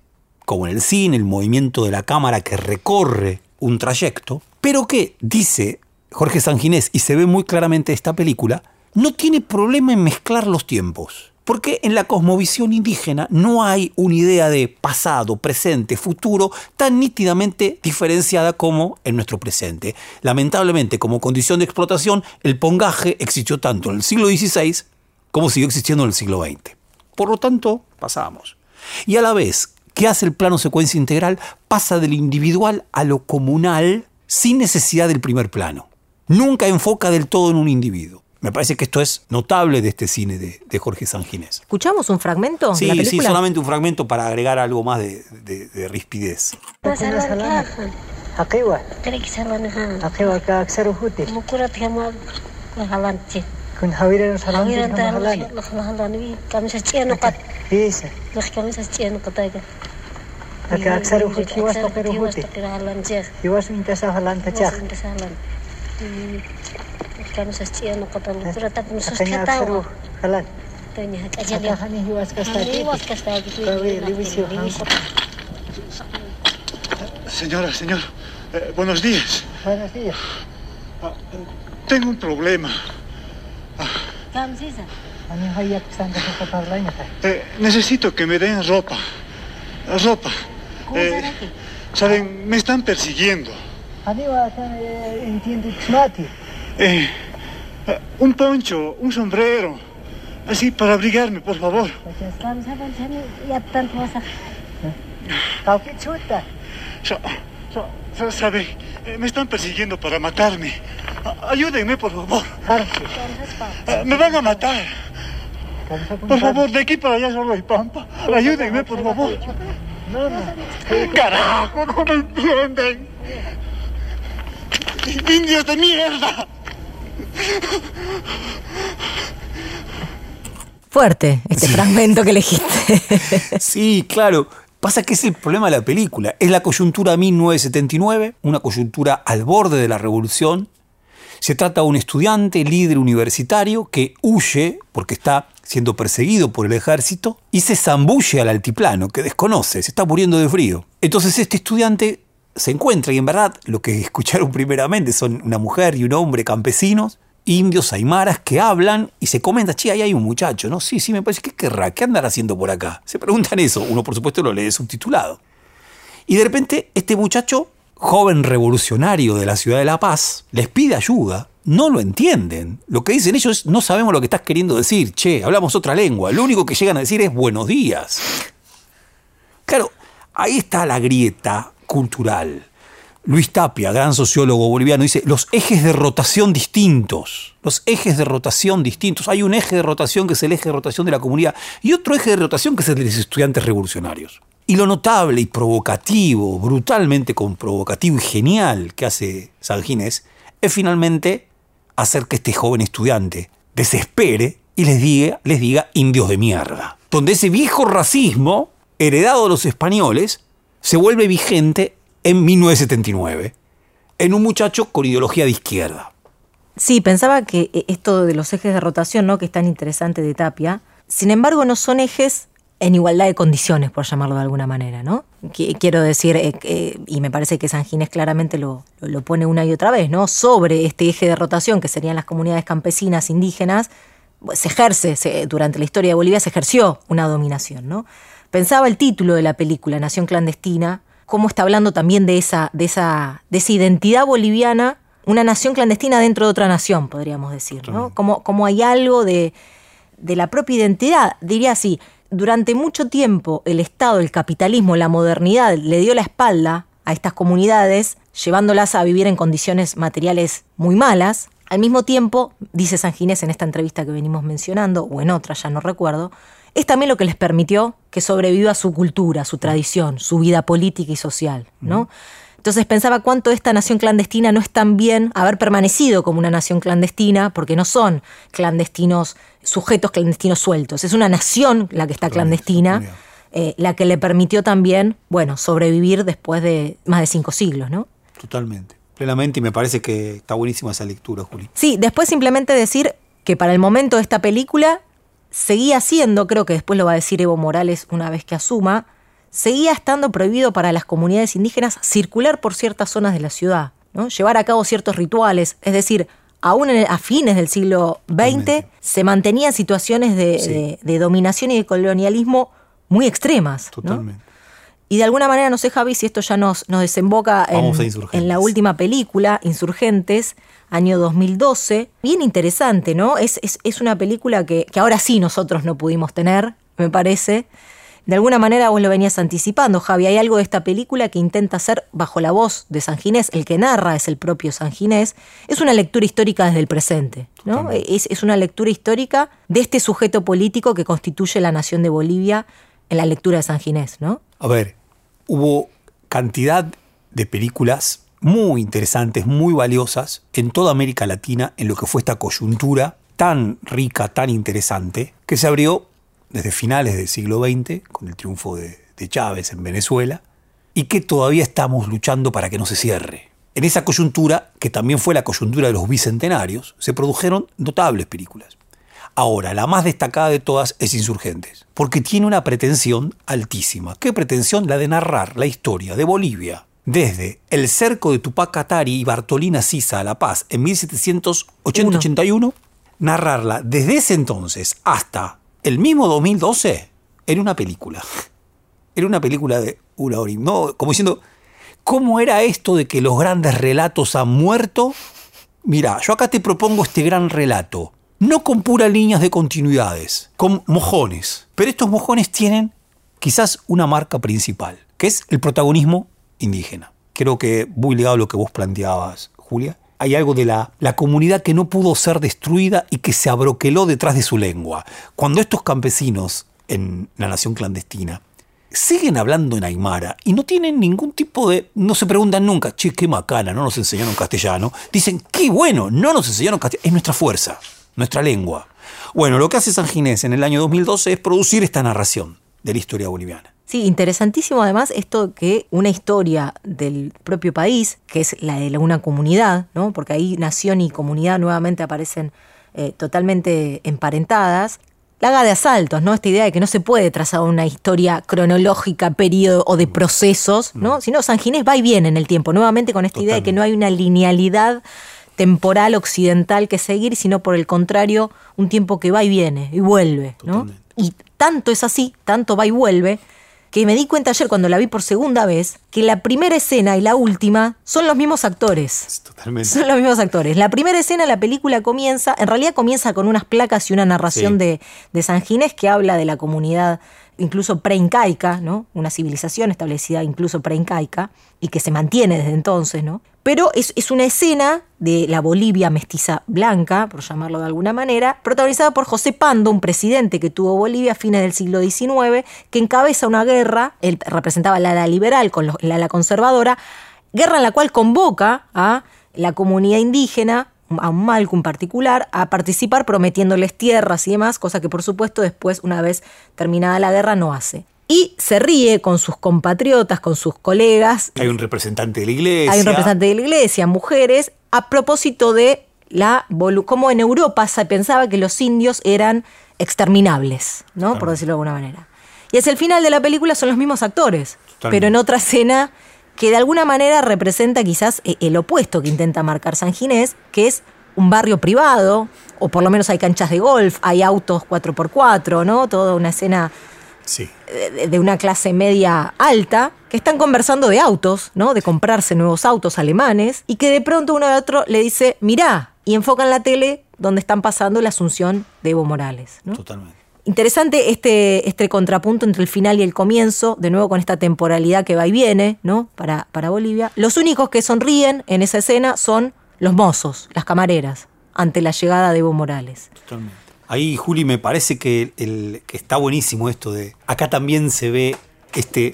como en el cine, el movimiento de la cámara que recorre un trayecto, pero que, dice Jorge Sanginés, y se ve muy claramente esta película, no tiene problema en mezclar los tiempos. Porque en la cosmovisión indígena no hay una idea de pasado, presente, futuro tan nítidamente diferenciada como en nuestro presente. Lamentablemente, como condición de explotación, el pongaje existió tanto en el siglo XVI como siguió existiendo en el siglo XX. Por lo tanto, pasamos. Y a la vez que hace el plano secuencia integral, pasa de lo individual a lo comunal sin necesidad del primer plano. Nunca enfoca del todo en un individuo. Me parece que esto es notable de este cine de, de Jorge Sanginés. ¿Escuchamos un fragmento Sí, de la sí, película? solamente un fragmento para agregar algo más de, de- de rispidez. حقيوة Kali kisalan ha. حقيوة كأكثر هوتي Mukurat kama halan ci. كن هاويرا سلام Hawiran ta هلاني halan wi kami sa cian kat. إيسا Nak kami sa cian kat aga. لكن أكثر هوتي واستقر هوتي halan ci. يواس انت سهلان تجاخ Señora, señor, eh, buenos días. Buenos días. Ah, tengo un problema. Ah. Eh, necesito que me den ropa. Ropa. Eh, saben, me están persiguiendo eh, un poncho, un sombrero, así para abrigarme, por favor. Ah. ¿Sabe? Eh, me están persiguiendo para matarme. Ayúdenme, por favor. Eh, me van a matar. Por favor, de aquí para allá solo hay pampa. Ayúdenme, por favor. Eh, carajo, no me entienden. Indios de mierda. Fuerte este fragmento que elegiste. Sí, claro. Pasa que es el problema de la película. Es la coyuntura 1979, una coyuntura al borde de la revolución. Se trata de un estudiante, líder universitario, que huye porque está siendo perseguido por el ejército y se zambulle al altiplano, que desconoce, se está muriendo de frío. Entonces este estudiante se encuentra, y en verdad lo que escucharon primeramente son una mujer y un hombre campesinos, indios aymaras que hablan y se comentan, che, ahí hay un muchacho, ¿no? Sí, sí, me parece, ¿qué querrá? ¿Qué andará haciendo por acá? Se preguntan eso, uno por supuesto lo lee subtitulado. Y de repente este muchacho, joven revolucionario de la ciudad de La Paz, les pide ayuda. No lo entienden. Lo que dicen ellos es, no sabemos lo que estás queriendo decir. Che, hablamos otra lengua. Lo único que llegan a decir es buenos días. Claro, ahí está la grieta cultural. Luis Tapia, gran sociólogo boliviano, dice los ejes de rotación distintos. Los ejes de rotación distintos. Hay un eje de rotación que es el eje de rotación de la comunidad y otro eje de rotación que es el de los estudiantes revolucionarios. Y lo notable y provocativo, brutalmente con provocativo y genial que hace San Ginés, es finalmente hacer que este joven estudiante desespere y les diga, les diga indios de mierda. Donde ese viejo racismo, heredado de los españoles, se vuelve vigente en 1979. en un muchacho con ideología de izquierda. Sí, pensaba que eh, esto de los ejes de rotación, ¿no? que es tan interesante de Tapia, sin embargo no son ejes en igualdad de condiciones, por llamarlo de alguna manera, ¿no? Qui- Quiero decir, eh, eh, y me parece que San Ginés claramente lo, lo pone una y otra vez, ¿no? Sobre este eje de rotación, que serían las comunidades campesinas indígenas, pues, se ejerce, durante la historia de Bolivia se ejerció una dominación, ¿no? Pensaba el título de la película, Nación Clandestina, cómo está hablando también de esa, de esa, de esa identidad boliviana, una nación clandestina dentro de otra nación, podríamos decir, ¿no? Como, como hay algo de, de la propia identidad. Diría así, durante mucho tiempo el Estado, el capitalismo, la modernidad le dio la espalda a estas comunidades, llevándolas a vivir en condiciones materiales muy malas. Al mismo tiempo, dice San Ginés en esta entrevista que venimos mencionando, o en otra, ya no recuerdo, es también lo que les permitió que sobreviva su cultura, su tradición, su vida política y social, ¿no? Entonces pensaba cuánto esta nación clandestina no es tan bien haber permanecido como una nación clandestina, porque no son clandestinos, sujetos clandestinos sueltos. Es una nación la que está clandestina, eh, la que le permitió también, bueno, sobrevivir después de más de cinco siglos, ¿no? Totalmente. Plenamente, y me parece que está buenísima esa lectura, Juli. Sí, después simplemente decir que para el momento de esta película seguía siendo, creo que después lo va a decir Evo Morales una vez que asuma, seguía estando prohibido para las comunidades indígenas circular por ciertas zonas de la ciudad, ¿no? llevar a cabo ciertos rituales, es decir, aún el- a fines del siglo XX se mantenían situaciones de, Sí. de- de dominación y de colonialismo muy extremas. ¿no? Totalmente. Y de alguna manera, no sé, Javi, si esto ya nos, nos desemboca en la última película, Insurgentes, año 2012. Bien interesante, ¿no? Es, es, es una película que, que ahora sí nosotros no pudimos tener, me parece. De alguna manera vos lo venías anticipando, Javi. Hay algo de esta película que intenta hacer bajo la voz de San Ginés. El que narra es el propio San Ginés. Es una lectura histórica desde el presente, ¿no? Es, es una lectura histórica de este sujeto político que constituye la nación de Bolivia en la lectura de San Ginés, ¿no? A ver, hubo cantidad de películas muy interesantes, muy valiosas en toda América Latina en lo que fue esta coyuntura tan rica, tan interesante, que se abrió desde finales del siglo XX con el triunfo de, Chávez en Venezuela y que todavía estamos luchando para que no se cierre. En esa coyuntura, que también fue la coyuntura de los bicentenarios, se produjeron notables películas. Ahora, la más destacada de todas es Insurgentes, porque tiene una pretensión altísima. ¿Qué pretensión? La de narrar la historia de Bolivia desde el cerco de Tupac Katari y Bartolina Sisa a La Paz en 1780-81, narrarla desde ese entonces hasta el mismo 2012 en una película. Era una película de una hora no, como diciendo, ¿cómo era esto de que los grandes relatos han muerto? Mira, yo acá te propongo este gran relato, no con puras líneas de continuidades, con mojones, pero estos mojones tienen quizás una marca principal, que es el protagonismo indígena. Creo que muy ligado a lo que vos planteabas, Julia. Hay algo de la, la comunidad que no pudo ser destruida y que se abroqueló detrás de su lengua. Cuando estos campesinos en la nación clandestina siguen hablando en Aymara y no tienen ningún tipo de. No se preguntan nunca, che, qué macana, no nos enseñaron castellano. Dicen, qué bueno, no nos enseñaron castellano. Es nuestra fuerza, nuestra lengua. Bueno, lo que hace San Ginés en el año 2012 es producir esta narración de la historia boliviana. Sí, interesantísimo además esto que una historia del propio país, que es la de una comunidad, ¿no? porque ahí nación y comunidad nuevamente aparecen eh, totalmente emparentadas, la haga de asaltos, ¿no? Esta idea de que no se puede trazar una historia cronológica, periodo o de procesos, ¿no? Sino San Ginés va y viene en el tiempo, nuevamente con esta idea de que no hay una linealidad temporal occidental que seguir, sino por el contrario, un tiempo que va y viene y vuelve, ¿no? Y tanto es así, tanto va y vuelve, que me di cuenta ayer cuando la vi por segunda vez, que la primera escena y la última son los mismos actores. Totalmente. Son los mismos actores. La primera escena, la película comienza, en realidad comienza con unas placas y una narración Sí. de, de San Ginés que habla de la comunidad incluso preincaica, ¿no? Una civilización establecida incluso preincaica y que se mantiene desde entonces, ¿no? Pero es, es una escena de la Bolivia mestiza blanca, por llamarlo de alguna manera, protagonizada por José Pando, un presidente que tuvo Bolivia a fines del siglo XIX, que encabeza una guerra, él representaba la ala liberal con la ala conservadora, guerra en la cual convoca a la comunidad indígena, a un Malco en particular, a participar prometiéndoles tierras y demás, cosa que por supuesto después, una vez terminada la guerra, no hace. y se ríe con sus compatriotas, con sus colegas. Hay un representante de la iglesia. Hay un representante de la iglesia, mujeres, a propósito de la cómo en Europa se pensaba que los indios eran exterminables, ¿no? Por decirlo de alguna manera. Y hacia el final de la película son los mismos actores, Totalmente. pero en otra escena que de alguna manera representa quizás e- el opuesto que intenta marcar San Ginés, que es un barrio privado, o por lo menos hay canchas de golf, hay autos 4x4, ¿no? Toda una escena Sí. de, de una clase media alta que están conversando de autos, ¿no? De comprarse nuevos autos alemanes y que de pronto uno al otro le dice, mirá, y enfocan la tele donde están pasando la asunción de Evo Morales, ¿no? Totalmente. Interesante este, este contrapunto entre el final y el comienzo, de nuevo con esta temporalidad que va y viene, ¿no? Para, para Bolivia. Los únicos que sonríen en esa escena son los mozos, las camareras, ante la llegada de Evo Morales. Totalmente. Ahí, Juli, me parece que, el, que está buenísimo esto de. Acá también se ve este,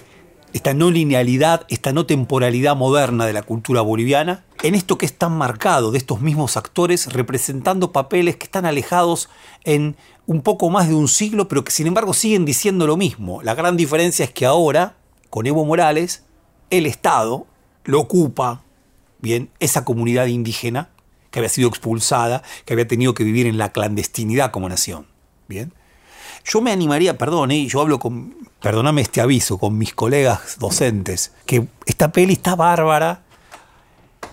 esta no linealidad, esta no temporalidad moderna de la cultura boliviana, en esto que es tan marcado de estos mismos actores representando papeles que están alejados en un poco más de un siglo, pero que sin embargo siguen diciendo lo mismo. La gran diferencia es que ahora, con Evo Morales, el Estado lo ocupa, bien, esa comunidad indígena que había sido expulsada, que había tenido que vivir en la clandestinidad como nación. Bien. Yo me animaría, perdón, ¿eh? yo hablo con, perdóname este aviso, con mis colegas docentes, que esta peli está bárbara.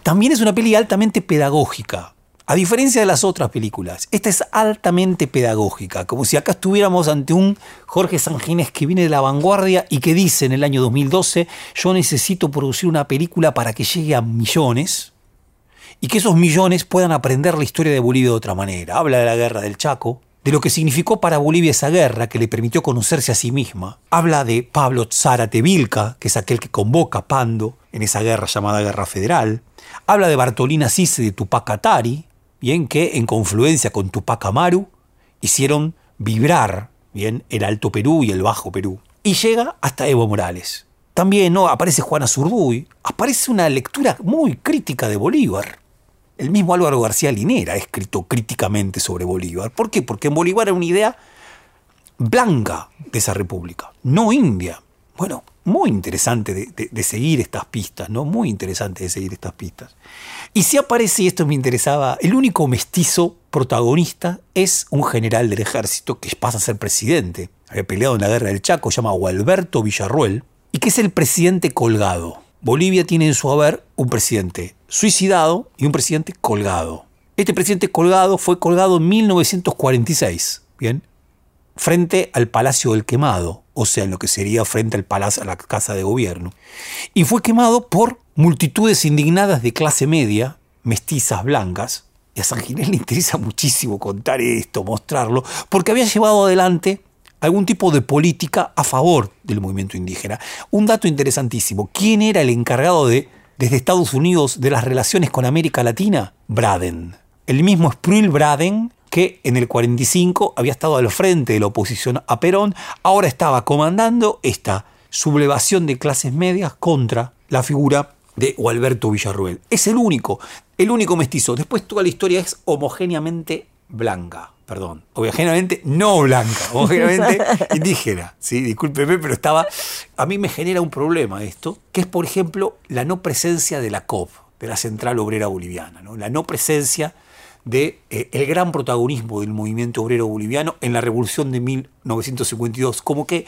También es una peli altamente pedagógica. A diferencia de las otras películas, esta es altamente pedagógica, como si acá estuviéramos ante un Jorge Sanginés que viene de la vanguardia y que dice en el año 2012, yo necesito producir una película para que llegue a millones, y que esos millones puedan aprender la historia de Bolivia de otra manera. Habla de la guerra del Chaco, de lo que significó para Bolivia esa guerra que le permitió conocerse a sí misma. Habla de Pablo Zárate Vilca, que es aquel que convoca a Pando en esa guerra llamada Guerra Federal. Habla de Bartolina Cise de Tupac Atari, bien que en confluencia con Tupac Amaru hicieron vibrar bien el Alto Perú y el Bajo Perú. Y llega hasta Evo Morales. También ¿no? aparece Juana Zurduy, aparece una lectura muy crítica de Bolívar. El mismo Álvaro García Linera ha escrito críticamente sobre Bolívar. ¿Por qué? Porque en Bolívar era una idea blanca de esa república, no india. Bueno, muy interesante de, seguir estas pistas, ¿no? Muy interesante de seguir estas pistas. Y si aparece, y esto me interesaba, el único mestizo protagonista es un general del ejército que pasa a ser presidente. Había peleado en la guerra del Chaco, se llama Gualberto Villarruel, y que es el presidente colgado. Bolivia tiene en su haber un presidente suicidado y un presidente colgado. Este presidente colgado fue colgado en 1946, ¿bien? frente al Palacio del Quemado, o sea, en lo que sería frente al palacio, a la casa de gobierno. Y fue quemado por multitudes indignadas de clase media, mestizas blancas. Y a San Ginés le interesa muchísimo contar esto, mostrarlo, porque había llevado adelante algún tipo de política a favor del movimiento indígena. Un dato interesantísimo, ¿quién era el encargado de, desde Estados Unidos, de las relaciones con América Latina? Braden. El mismo Spruill Braden, que en el 45 había estado al frente de la oposición a Perón, ahora estaba comandando esta sublevación de clases medias contra la figura de Gualberto Villarruel. Es el único, el único mestizo. Después toda la historia es homogéneamente blanca, perdón, homogéneamente no blanca, homogéneamente indígena. Sí, discúlpeme, pero estaba. A mí me genera un problema esto, que es, por ejemplo, la no presencia de la COP, de la Central Obrera Boliviana, ¿no? la no presencia de eh, el gran protagonismo del movimiento obrero boliviano en la revolución de 1952, como que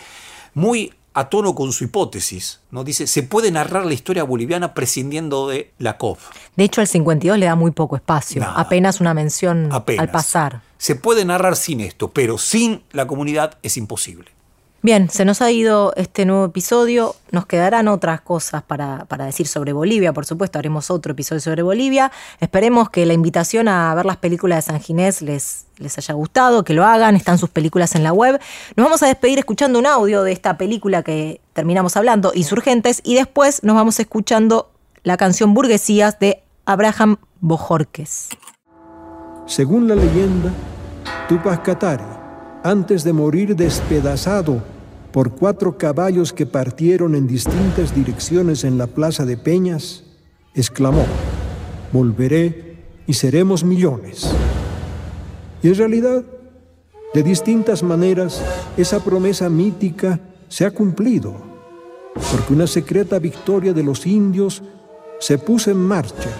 muy a tono con su hipótesis, ¿no? Dice, se puede narrar la historia boliviana prescindiendo de la COP. De hecho, al 52 le da muy poco espacio, Nada. apenas una mención Apenas. al pasar. Se puede narrar sin esto, pero sin la comunidad es imposible. Bien, se nos ha ido este nuevo episodio. Nos quedarán otras cosas para, decir sobre Bolivia, por supuesto, haremos otro episodio sobre Bolivia. Esperemos que la invitación a ver las películas de San Ginés les, les haya gustado, que lo hagan, están sus películas en la web. Nos vamos a despedir escuchando un audio de esta película que terminamos hablando, Insurgentes, y después nos vamos escuchando la canción Burguesías de Abraham Bojorques. Según la leyenda, Tupac Katari, antes de morir despedazado por cuatro caballos que partieron en distintas direcciones en la plaza de Peñas, exclamó, volveré y seremos millones. Y en realidad, de distintas maneras, esa promesa mítica se ha cumplido, porque una secreta victoria de los indios se puso en marcha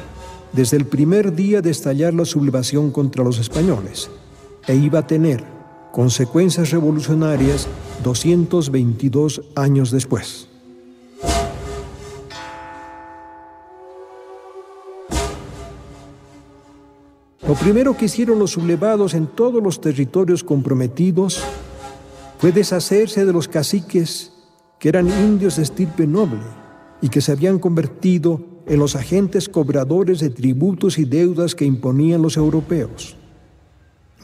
desde el primer día de estallar la sublevación contra los españoles e iba a tener consecuencias revolucionarias 222 años después. Lo primero que hicieron los sublevados en todos los territorios comprometidos fue deshacerse de los caciques que eran indios de estirpe noble y que se habían convertido en los agentes cobradores de tributos y deudas que imponían los europeos.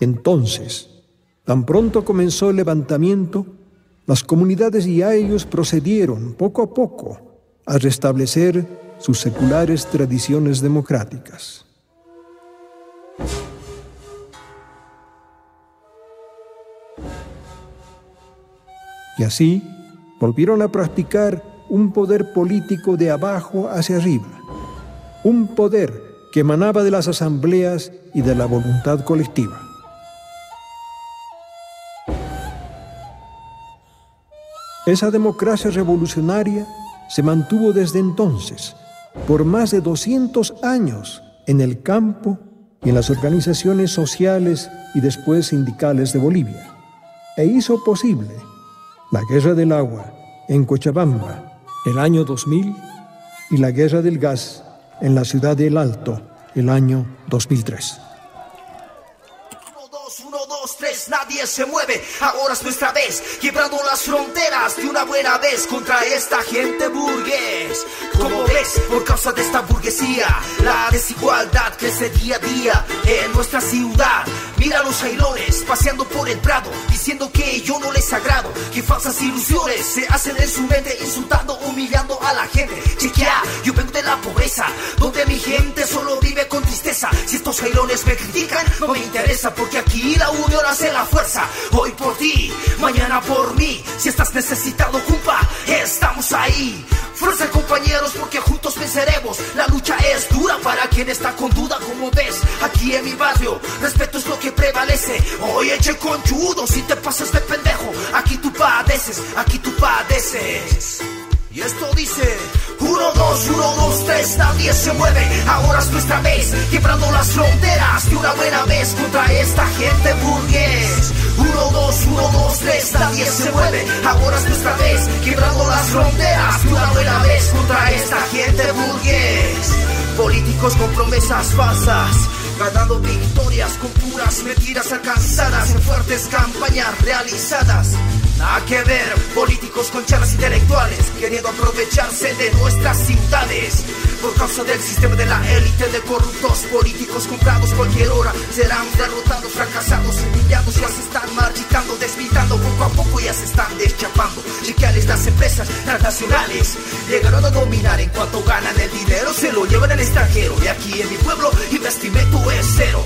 Entonces, tan pronto comenzó el levantamiento, las comunidades y a ellos procedieron poco a poco a restablecer sus seculares tradiciones democráticas. Y así volvieron a practicar un poder político de abajo hacia arriba, un poder que emanaba de las asambleas y de la voluntad colectiva. Esa democracia revolucionaria se mantuvo desde entonces por más de 200 años en el campo y en las organizaciones sociales y después sindicales de Bolivia, e hizo posible la Guerra del Agua en Cochabamba el año 2000 y la Guerra del Gas en la ciudad del Alto el año 2003. 1, 2, 3, nadie se mueve, ahora es nuestra vez, quebrando las fronteras de una buena vez contra esta gente burgués. Como ves, por causa de esta burguesía, la desigualdad crece día a día en nuestra ciudad. Mira los jailones paseando por el prado, diciendo que yo no les agrado, que falsas ilusiones se hacen en su mente, insultando, humillando a la gente. Chequea, yo vengo de la pobreza, donde mi gente solo vive con tristeza. Si estos jailones me critican, no me interesa, porque aquí la unión hace la fuerza. Hoy por ti, mañana por mí. Si estás necesitado, culpa, estamos ahí. Fuerza compañeros porque juntos venceremos. La lucha es dura para quien está con duda Como ves, aquí en mi barrio. Respeto es lo que prevalece. Oye, che conchudo, si te pasas de pendejo Aquí tú padeces, aquí tú padeces y esto dice 1, 2, 1, 2, 3, nadie se mueve. Ahora es nuestra vez Quebrando las fronteras de una buena vez Contra esta gente burgués. 1, 2, 1, 2, 3, nadie se mueve. Ahora es nuestra vez Quebrando las fronteras de una buena vez Contra esta gente burgués. Políticos con promesas falsas ganando victorias con puras mentiras alcanzadas en fuertes campañas realizadas. Nada que ver, políticos con charlas intelectuales queriendo aprovecharse de nuestras ciudades. Por causa del sistema de la élite de corruptos políticos comprados cualquier hora serán derrotados, fracasados, humillados, ya se están marchitando, desmitando poco a poco ya se están deschapando. Chequeales las empresas transnacionales llegaron a dominar en cuanto ganan el dinero, se lo llevan al extranjero y aquí en mi pueblo investimento es cero.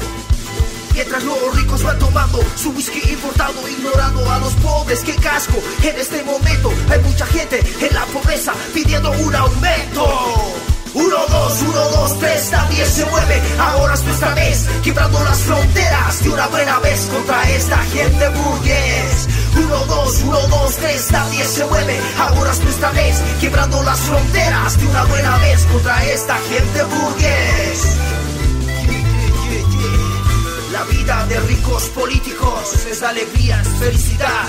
Mientras los ricos van tomando su whisky importado, ignorando a los pobres. ¡Qué casco! En este momento hay mucha gente en la pobreza pidiendo un aumento. 1, 2, 1, 2, 3, nadie se mueve, ahora es nuestra vez, quebrando las fronteras de una buena vez contra esta gente burgués. 1, 2, 1, 2, 3, nadie se mueve, ahora es nuestra vez, quebrando las fronteras de una buena vez contra esta gente burgués. Vida de ricos políticos es alegría, es felicidad.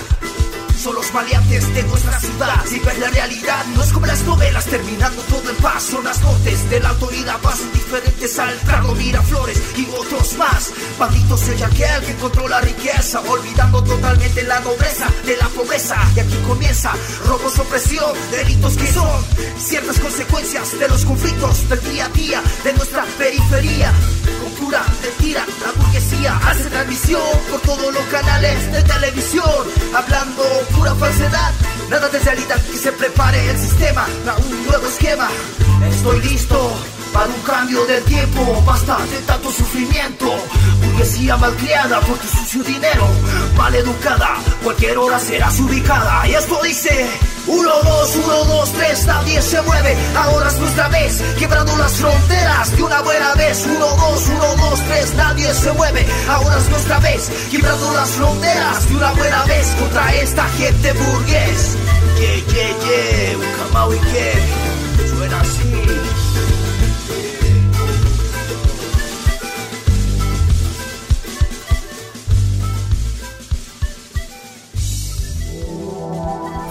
Son los maleantes de nuestra ciudad. Si ves la realidad, no es como las novelas, terminando todo en paz. Son las nortes de la autoridad, pasan diferentes al Prado, Miraflores y otros más. Banditos es aquel que controla la riqueza, olvidando totalmente la nobleza de la pobreza. Y aquí comienza robos, opresión, delitos que son ciertas consecuencias de los conflictos del día a día de nuestra periferia. Con pura mentira, la burguesía hace transmisión por todos los canales de televisión, hablando pura falsedad. Nada de realidad que se prepare el sistema para un nuevo esquema. Estoy listo para un cambio de tiempo, basta de tanto sufrimiento. Burguesía malcriada por tu sucio dinero, mal educada, cualquier hora serás ubicada. Y esto dice: 1, 2, 1, 2, 3, nadie se mueve. Ahora es nuestra vez, quebrando las fronteras de una buena vez. 1, 2, 1, 2, 3, nadie se mueve. Ahora es nuestra vez, quebrando las fronteras de una buena vez contra esta gente burgués. Yeah, yeah, yeah, un y que suena así.